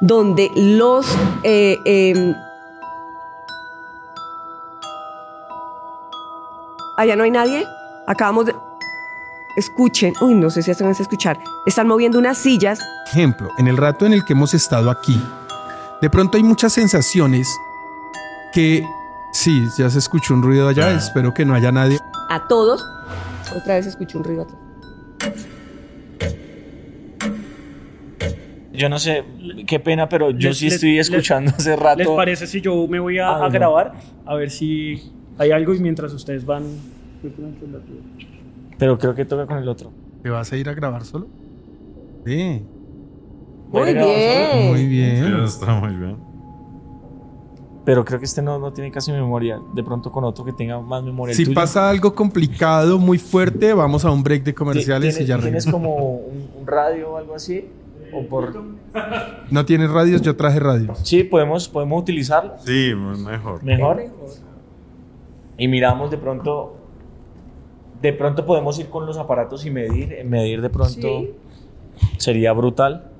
donde los... eh, em, allá no hay nadie. Acabamos de... Escuchen, uy, no sé si a escuchar. Están moviendo unas sillas. Ejemplo, en el rato en el que hemos estado aquí, de pronto hay muchas sensaciones que... Sí, ya se escuchó un ruido allá, espero que no haya nadie. a todos. Otra vez escucho un ruido atrás. Yo no sé, qué pena, pero yo Les- sí les- estoy les- escuchando hace ¿Les rato. parece si yo me voy a, Ah, a no. grabar? A ver si hay algo y mientras ustedes van... Pero creo que toca con el otro. ¿Te vas a ir a grabar solo? Sí. Muy Bueno, bien. Muy bien. está muy bien. Pero creo que este no, no tiene casi memoria. De pronto con otro que tenga más memoria. ¿El Si tuyo? pasa algo complicado, muy fuerte, vamos a un break de comerciales y ¿Tienes, ya ¿Tienes como un, un radio o algo así? ¿O por... ¿No tienes radios? Yo traje radios. Sí, podemos, podemos utilizarlo. Sí, mejor. Mejor. Y miramos de pronto. De pronto podemos ir con los aparatos y medir. Medir de pronto Sí. sería brutal.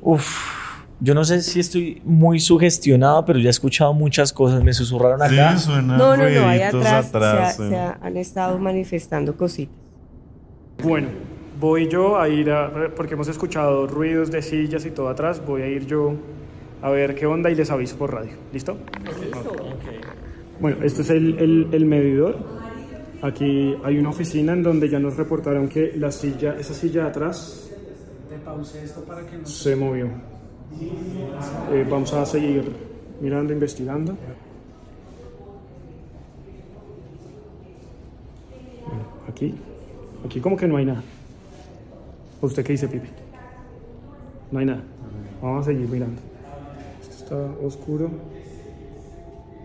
Uf. Yo no sé si estoy muy sugestionado, pero ya he escuchado muchas cosas. Me susurraron acá. Sí, suena No, no, no, ahí atrás, se, ha- atrás, se eh. ha- han estado manifestando cositas. Bueno, voy yo a ir a... Porque hemos escuchado ruidos de sillas y todo atrás. Voy a ir yo a ver qué onda y les aviso por radio. ¿Listo? Bueno, este es el, el- el medidor. Aquí hay una oficina en donde ya nos reportaron que la silla, esa silla de atrás se movió. Eh, vamos a seguir mirando, investigando. Aquí, aquí como que no hay nada. ¿O ¿Usted qué dice, Pipe? No hay nada. Vamos a seguir mirando. Esto está oscuro.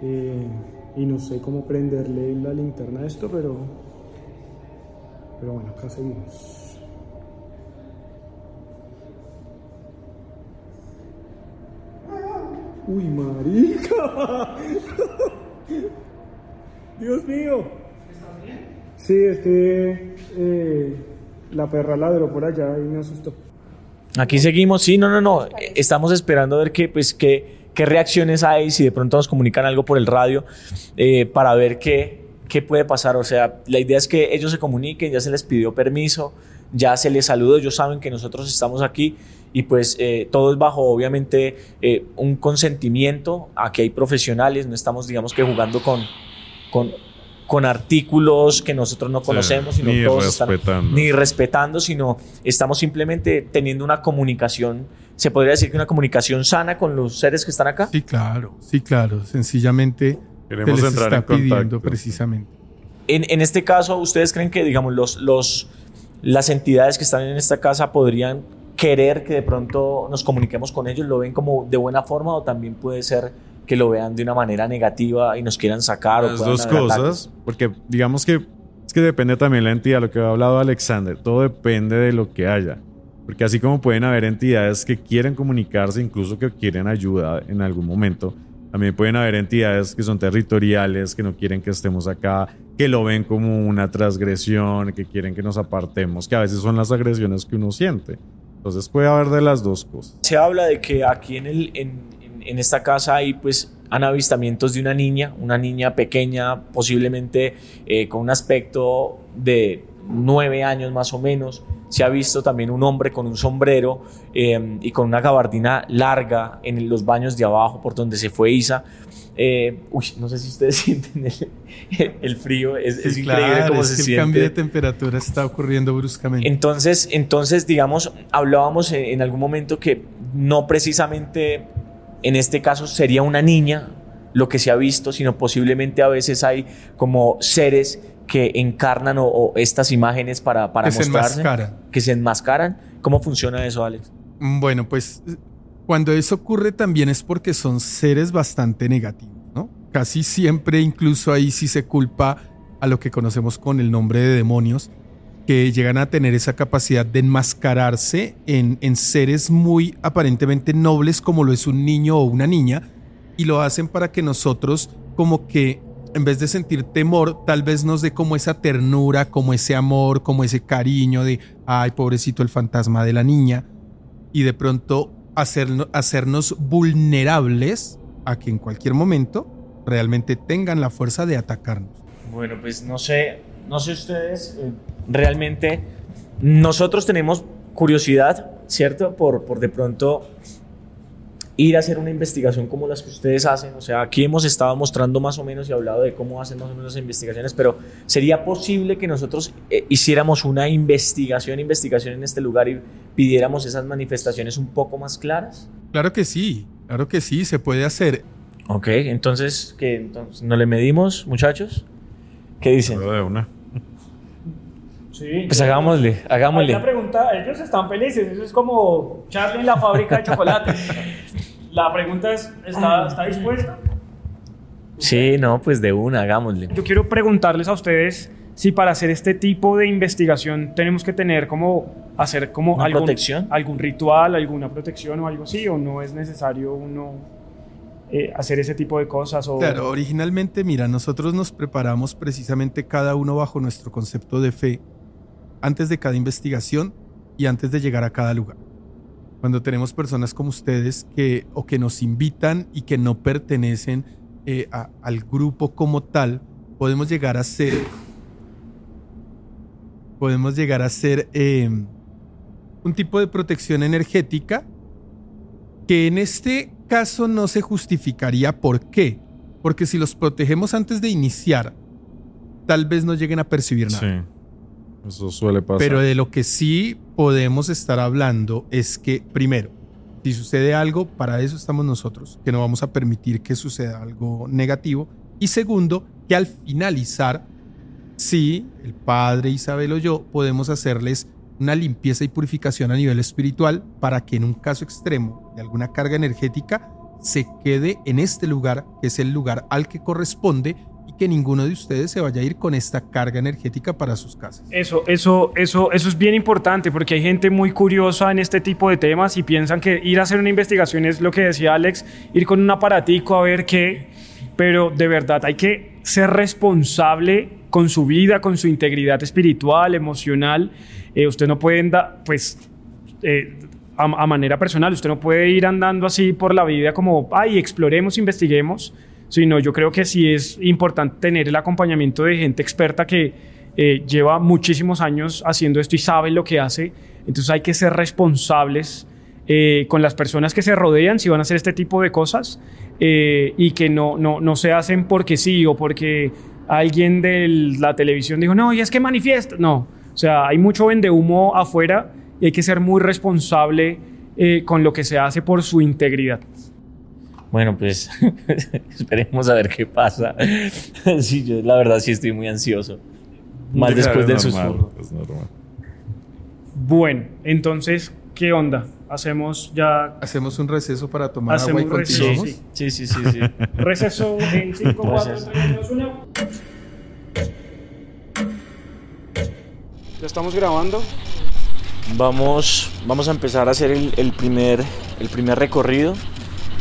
Eh, y no sé cómo prenderle la linterna a esto, pero. Pero bueno, acá seguimos. ¡Uy, marica! ¡Dios mío! Sí, es que eh, la perra ladró por allá y me asustó. Aquí seguimos, sí, no, no, no. Estamos esperando a ver qué, pues, qué, qué reacciones hay, si de pronto nos comunican algo por el radio, eh, para ver qué, qué puede pasar. O sea, la idea es que ellos se comuniquen, ya se les pidió permiso, ya se les saludó, ellos saben que nosotros estamos aquí y pues eh, todo es bajo, obviamente, eh, un consentimiento. Aquí hay profesionales, no estamos, digamos que jugando con... con con artículos que nosotros no conocemos, sino ni todos están- respetando. ni respetando, sino estamos simplemente teniendo una comunicación, se podría decir que una comunicación sana con los seres que están acá. Sí, claro, sí, claro. Sencillamente Queremos se les entrar está en pidiendo contacto. precisamente. En, en este caso, ¿ustedes creen que, digamos, los, los, las entidades que están en esta casa podrían querer que de pronto nos comuniquemos con ellos? ¿Lo ven como de buena forma o también puede ser que lo vean de una manera negativa y nos quieran sacar? o Las puedan dos cosas, porque digamos que es que depende también la entidad, lo que ha hablado Alexander, todo depende de lo que haya. Porque así como pueden haber entidades que quieren comunicarse, incluso que quieren ayuda en algún momento, también pueden haber entidades que son territoriales, que no quieren que estemos acá, que lo ven como una transgresión, que quieren que nos apartemos, que a veces son las agresiones que uno siente. Entonces puede haber de las dos cosas. Se habla de que aquí en, el, en, en- esta casa hay pues han avistamientos de una niña, una niña pequeña, posiblemente eh, con un aspecto de nueve años más o menos. Se ha visto también un hombre con un sombrero eh, y con una gabardina larga en los baños de abajo por donde se fue Isa. Eh, uy, no sé si ustedes sienten el, el frío, es, es Sí, increíble claro, cómo es se que el siente. cambio de temperatura está ocurriendo bruscamente. Entonces, entonces, digamos, hablábamos en, en algún momento que no precisamente en este caso sería una niña lo que se ha visto, sino posiblemente a veces hay como seres que encarnan o, o estas imágenes para, para Que se mostrarse, enmascaran. que se enmascaran. ¿Cómo funciona eso, Alex? Mm, Bueno, pues cuando eso ocurre también es porque son seres bastante negativos, ¿no? Casi siempre, incluso ahí sí se culpa a lo que conocemos con el nombre de demonios, que llegan a tener esa capacidad de enmascararse en, en seres muy aparentemente nobles como lo es un niño o una niña, y lo hacen para que nosotros como que en vez de sentir temor, tal vez nos dé como esa ternura, como ese amor, como ese cariño de, ay, pobrecito el fantasma de la niña, y de pronto hacernos vulnerables a que en cualquier momento realmente tengan la fuerza de atacarnos. Bueno, pues no sé, no sé ustedes, eh, realmente nosotros tenemos curiosidad, ¿cierto? Por, por de pronto ir a hacer una investigación como las que ustedes hacen. O sea, aquí hemos estado mostrando más o menos y hablado de cómo hacen más o menos las investigaciones, pero ¿sería posible que nosotros eh, hiciéramos una investigación, investigación en este lugar y pidiéramos esas manifestaciones un poco más claras? Claro que sí, claro que sí, se puede hacer. Ok, entonces, ¿qué? Entonces, ¿no le medimos, muchachos? ¿Qué dicen? de una. Sí, pues hagámosle, hagámosle. La pregunta, ellos están felices, eso es como Charlie en la fábrica de chocolate. la pregunta es, ¿está, ¿está dispuesta? Sí, no, pues de una, hagámosle. Yo quiero preguntarles a ustedes si para hacer este tipo de investigación tenemos que tener como hacer como algún, protección? algún ritual, alguna protección o algo así, o no es necesario uno eh, hacer ese tipo de cosas. O... Claro, originalmente, mira, nosotros nos preparamos precisamente cada uno bajo nuestro concepto de fe antes de cada investigación y antes de llegar a cada lugar. Cuando tenemos personas como ustedes que o que nos invitan y que no pertenecen eh, al grupo como tal, podemos llegar a ser podemos llegar a ser em, un tipo de protección energética que en este caso no se justificaría por qué. Porque si los protegemos antes de iniciar, tal vez no lleguen a percibir nada. Eso suele pasar. Pero de lo que sí podemos estar hablando es que, primero, si sucede algo, para eso estamos nosotros, que no vamos a permitir que suceda algo negativo. Y segundo, que al finalizar, sí, el padre Isabel o yo podemos hacerles una limpieza y purificación a nivel espiritual para que en un caso extremo de alguna carga energética se quede en este lugar, que es el lugar al que corresponde que ninguno de ustedes se vaya a ir con esta carga energética para sus casas. Eso, eso, eso, eso es bien importante porque hay gente muy curiosa en este tipo de temas y piensan que ir a hacer una investigación es lo que decía Alex, ir con un aparatico a ver qué, pero de verdad hay que ser responsable con su vida, con su integridad espiritual, emocional. Eh, usted no puede, pues, eh, a, a manera personal, usted no puede ir andando así por la vida como, ay, exploremos, investiguemos sino yo creo que sí es importante tener el acompañamiento de gente experta que eh, lleva muchísimos años haciendo esto y sabe lo que hace. Entonces hay que ser responsables eh, con las personas que se rodean si van a hacer este tipo de cosas eh, y que no, no, no se hacen porque sí o porque alguien de la televisión dijo, no, y es que manifiesta. No, o sea, hay mucho vende humo afuera y hay que ser muy responsable con lo que se hace por su integridad. Bueno, pues esperemos a ver qué pasa. sí, yo la verdad sí estoy muy ansioso. Más después del susurro. Bueno, entonces, ¿qué onda? Hacemos ya. Hacemos un receso para tomar agua y continuamos. Sí, sí, sí, sí. receso en 5, 4, 3, 2, 1. Ya estamos grabando. Vamos, vamos a empezar a hacer el, el, primer, el primer recorrido.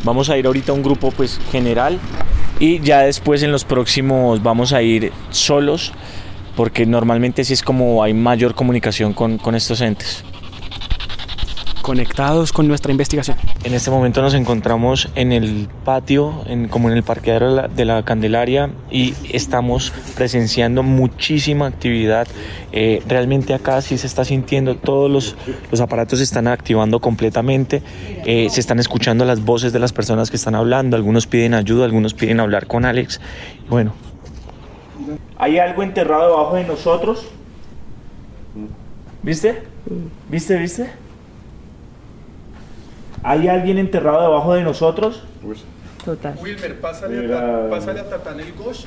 Vamos a ir ahorita a un grupo pues general y ya después en los próximos vamos a ir solos porque normalmente así es como hay mayor comunicación con, con estos entes conectados con nuestra investigación. En este momento nos encontramos en el patio, en, como en el parqueadero de la, Candelaria y estamos presenciando muchísima actividad. Eh, realmente acá sí se está sintiendo, todos los, los aparatos se están activando completamente, eh, se están escuchando las voces de las personas que están hablando, algunos piden ayuda, algunos piden hablar con Alex. Bueno. ¿Hay algo enterrado debajo de nosotros? ¿Viste? ¿Viste, viste? ¿Hay alguien enterrado debajo de nosotros? Total. Wilmer, pásale, a, pásale a Tatán el Gosh.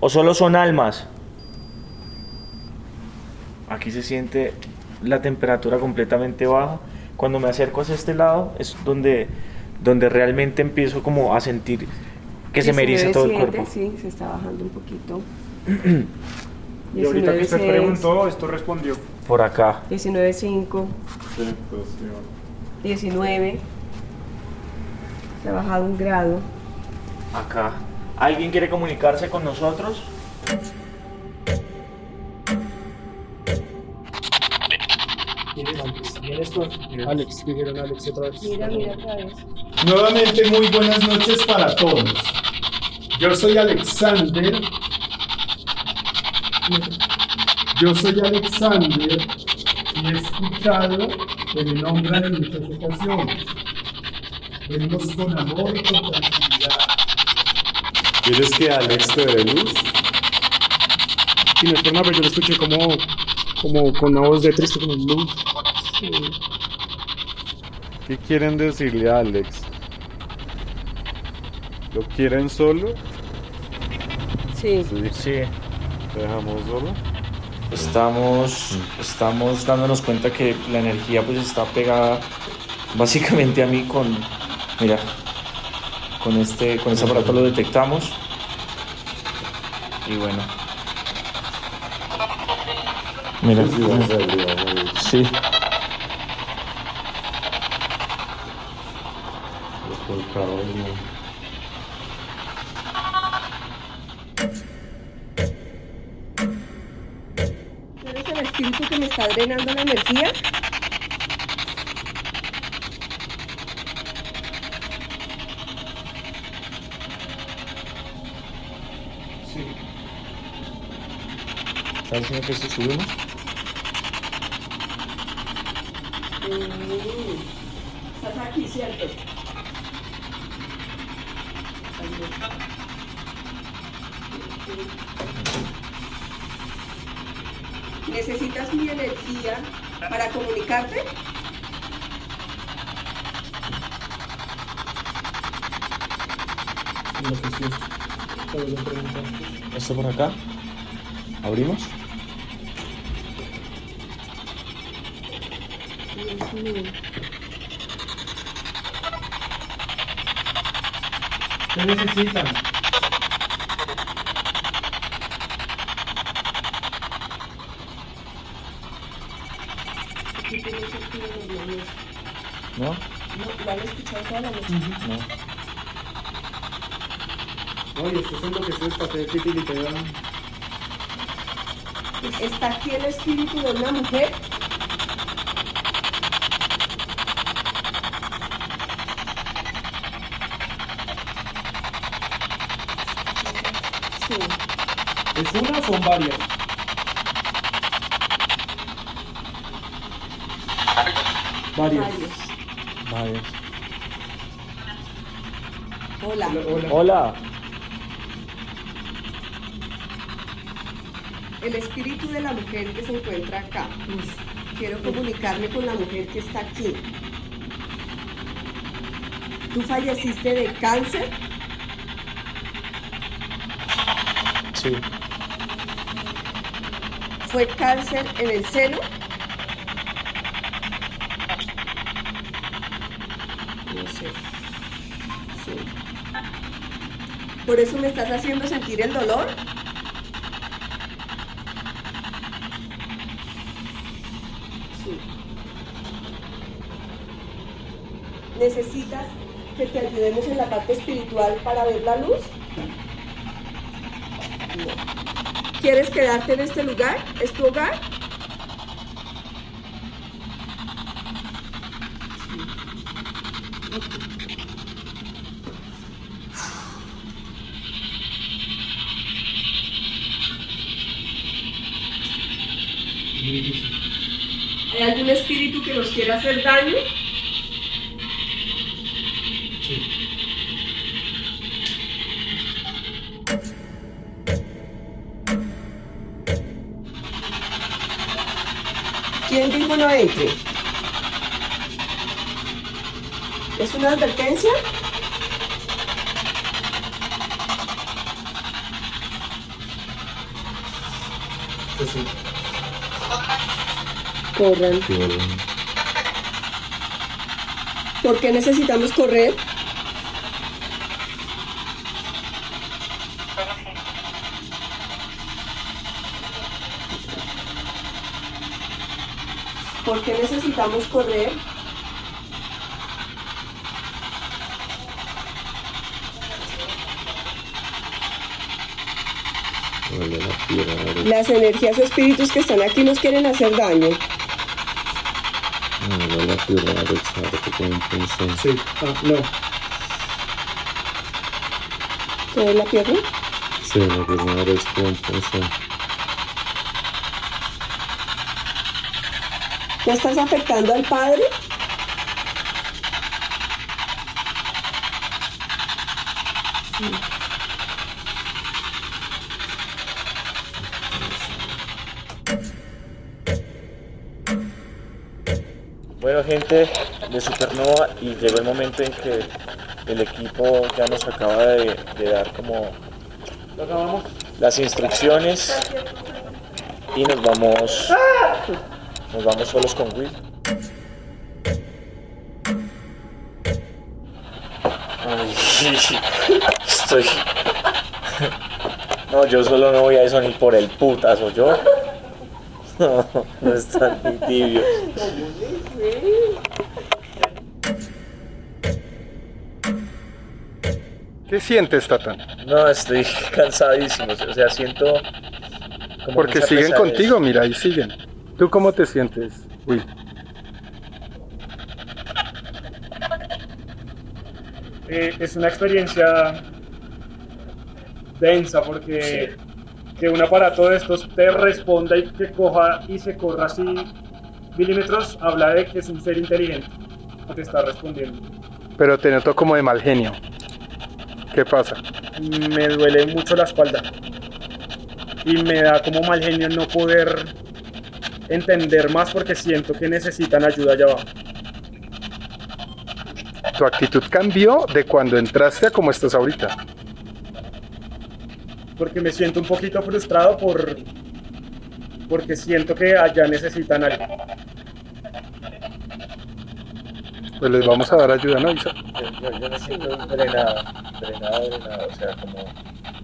¿O solo son almas? Aquí se siente la temperatura completamente baja. Cuando me acerco hacia este lado es donde, donde realmente empiezo como a sentir que se me eriza todo el cuerpo. Sí, se está bajando un poquito. y ahorita que usted preguntó, esto respondió. Por acá. 19.5. 19. Se ha bajado un grado. Acá. ¿Alguien quiere comunicarse con nosotros? Alex, dijeron Alex otra vez. Mira, mira otra vez. Nuevamente muy buenas noches para todos. Yo soy Alexander. Yo soy Alexander y he escuchado que me nombran en muchas ocasiones. Venimos con amor y con tranquilidad. ¿Quieres que Alex te dé luz? Y no es por nada, pero yo lo escuché como, como con una voz de triste, como luz. ¿Qué quieren decirle a Alex? ¿Lo quieren solo? Sí. Sí. Sí. ¿Te dejamos solo? Estamos, estamos dándonos cuenta que la energía pues está pegada básicamente a mí con, mira, con este, con este aparato lo detectamos. Y bueno. Mira, Sí, sí, está drenando la energía? ¿Estás diciendo que si subimos? Mm, Estás aquí, ¿cierto? ¿Necesitas mi energía para comunicarte? ¿Esto por acá? ¿Abrimos? ¿Qué necesitan? ¿No? No, lo han escuchado toda la noche. No. Oye, estos son lo que se está titiritando. ¿Está aquí el espíritu de una mujer? Sí. ¿Es una o son varias? Varias. Hola. Hola. Hola. El espíritu de la mujer que se encuentra acá. Quiero comunicarme con la mujer que está aquí. ¿Tú falleciste de cáncer? Sí. ¿Fue cáncer en el seno? ¿Por eso me estás haciendo sentir el dolor? Sí. ¿Necesitas que te ayudemos en la parte espiritual para ver la luz? No. ¿Quieres quedarte en este lugar? ¿Es tu hogar? ¿Hay algún espíritu que nos quiera hacer daño? ¿Quién dijo no entre? ¿Es una advertencia? Corran. ¿Por qué necesitamos correr? ¿Por qué necesitamos correr? Las energías o espíritus que están aquí nos quieren hacer daño. Vale, pierna derecha, ahora que también pensé. Sí. Ah, no. ¿Qué es la pierna? Sí, la pierna derecha también pensé. ¿Ya estás afectando al padre? Bueno, gente de Supernova, y llegó el momento en que el equipo ya nos acaba de, de dar como las instrucciones y nos vamos, nos vamos solos con Will. Ay, estoy. No, yo solo no voy a eso ni por el putazo, yo. No, no están ni tibios. ¿Qué sientes, Tatán? No, estoy cansadísimo. O sea, siento. como Porque siguen pesadez. contigo, mira, ahí siguen. ¿Tú cómo te sientes, Will? Eh, es una experiencia densa porque que un aparato de estos te responda y que coja y se corra así milímetros habla de que es un ser inteligente que te está respondiendo. Pero te noto como de mal genio. ¿Qué pasa? Me duele mucho la espalda y me da como mal genio no poder entender más porque siento que necesitan ayuda allá abajo. Tu actitud cambió de cuando entraste a cómo estás ahorita. Porque me siento un poquito frustrado por porque siento que allá necesitan algo. Pues les vamos a dar ayuda, ¿no, Isa? Yo, yo- yo me siento drenado, drenado, drenado, o sea, como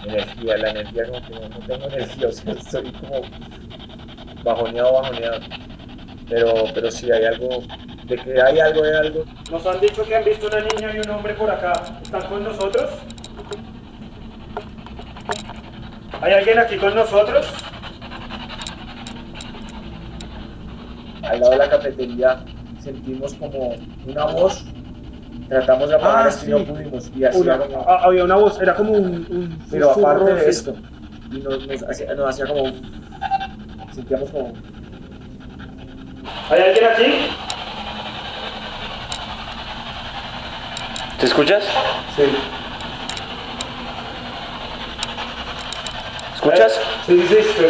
energía, la energía como que no, no tengo energía, o sea, estoy como bajoneado, bajoneado. Pero, pero sí hay algo, de que hay algo, hay algo. Nos han dicho que han visto una niña y un hombre por acá. ¿Están con nosotros? ¿Hay alguien aquí con nosotros? Al lado de la cafetería sentimos como una voz, tratamos de apagar Ah, esto y no pudimos, y así Una- como- ah, había una voz, era como un, un Pero aparte de esto, y nos, nos hacía, nos hacía como. Sentíamos como. ¿Hay alguien aquí? ¿Te escuchas? Sí. ¿Escuchas? Sí, sí, sí.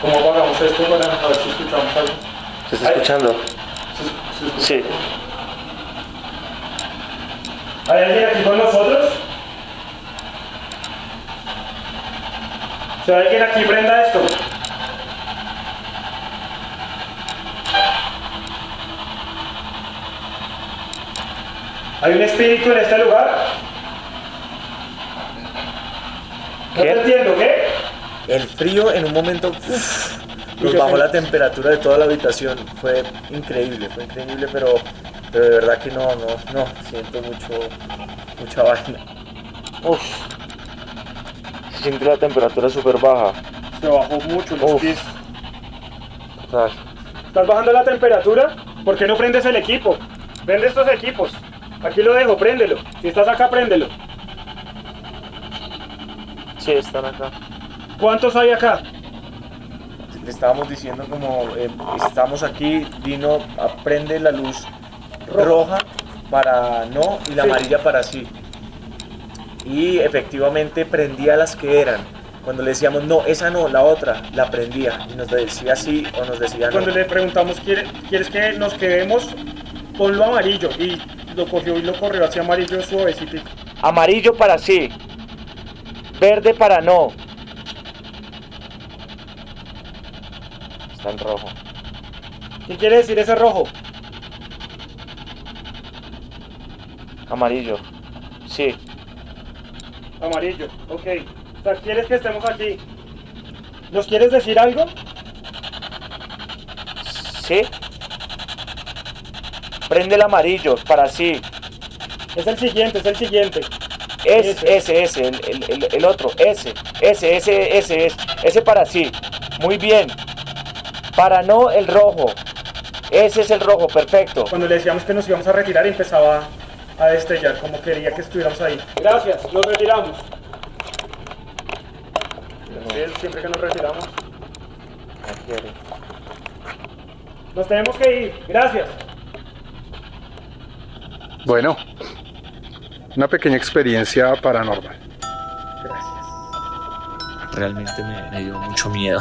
¿Cómo apagamos esto para ver si escuchamos algo? ¿Se está escuchando? Sí, sí, Sí. ¿Hay alguien aquí con nosotros? Si hay alguien aquí, prenda esto. ¿Hay un espíritu en este lugar? No ¿Qué? te entiendo, ¿qué? El frío en un momento uf, nos bajó la temperatura de toda la habitación. Fue increíble, fue increíble, pero, pero de verdad que no, no, no. Siento mucho, mucha vaina. Uf. Siento la temperatura súper baja. Se bajó mucho los Uf. pies. ¿Estás bajando la temperatura? ¿Por qué no prendes el equipo? Prende estos equipos. Aquí lo dejo, préndelo. Si estás acá, préndelo. Sí, están acá. ¿Cuántos hay acá? le estábamos diciendo como eh, estamos aquí, Dino prende la luz roja para no y la Sí. amarilla para sí. Y efectivamente prendía las que eran. Cuando le decíamos no, esa no, la otra, la prendía. Y nos decía sí o nos decía no. Cuando le preguntamos, ¿quiere- ¿quieres que nos quedemos? Ponlo amarillo. Y lo cogió y lo corrió hacia amarillo suavecito. Amarillo para sí. Verde para no. Está en rojo. ¿Qué quiere decir ese rojo? Amarillo. Sí. Amarillo, ok. O sea, ¿quieres que estemos aquí? ¿Nos quieres decir algo? Sí. Prende el amarillo para sí. Es el siguiente, es el siguiente. Es, Ese. ese, ese, el, el, el, el otro, ese, ese, ese, ese es. Ese para sí. Muy bien. Para no el rojo. Ese es el rojo, perfecto. Cuando le decíamos que nos íbamos a retirar empezaba a destellar como quería que estuviéramos ahí. Gracias, nos retiramos. Sí, Siempre que nos retiramos. Nos tenemos que ir. Gracias. Bueno, una pequeña experiencia paranormal. Realmente me, me dio mucho miedo.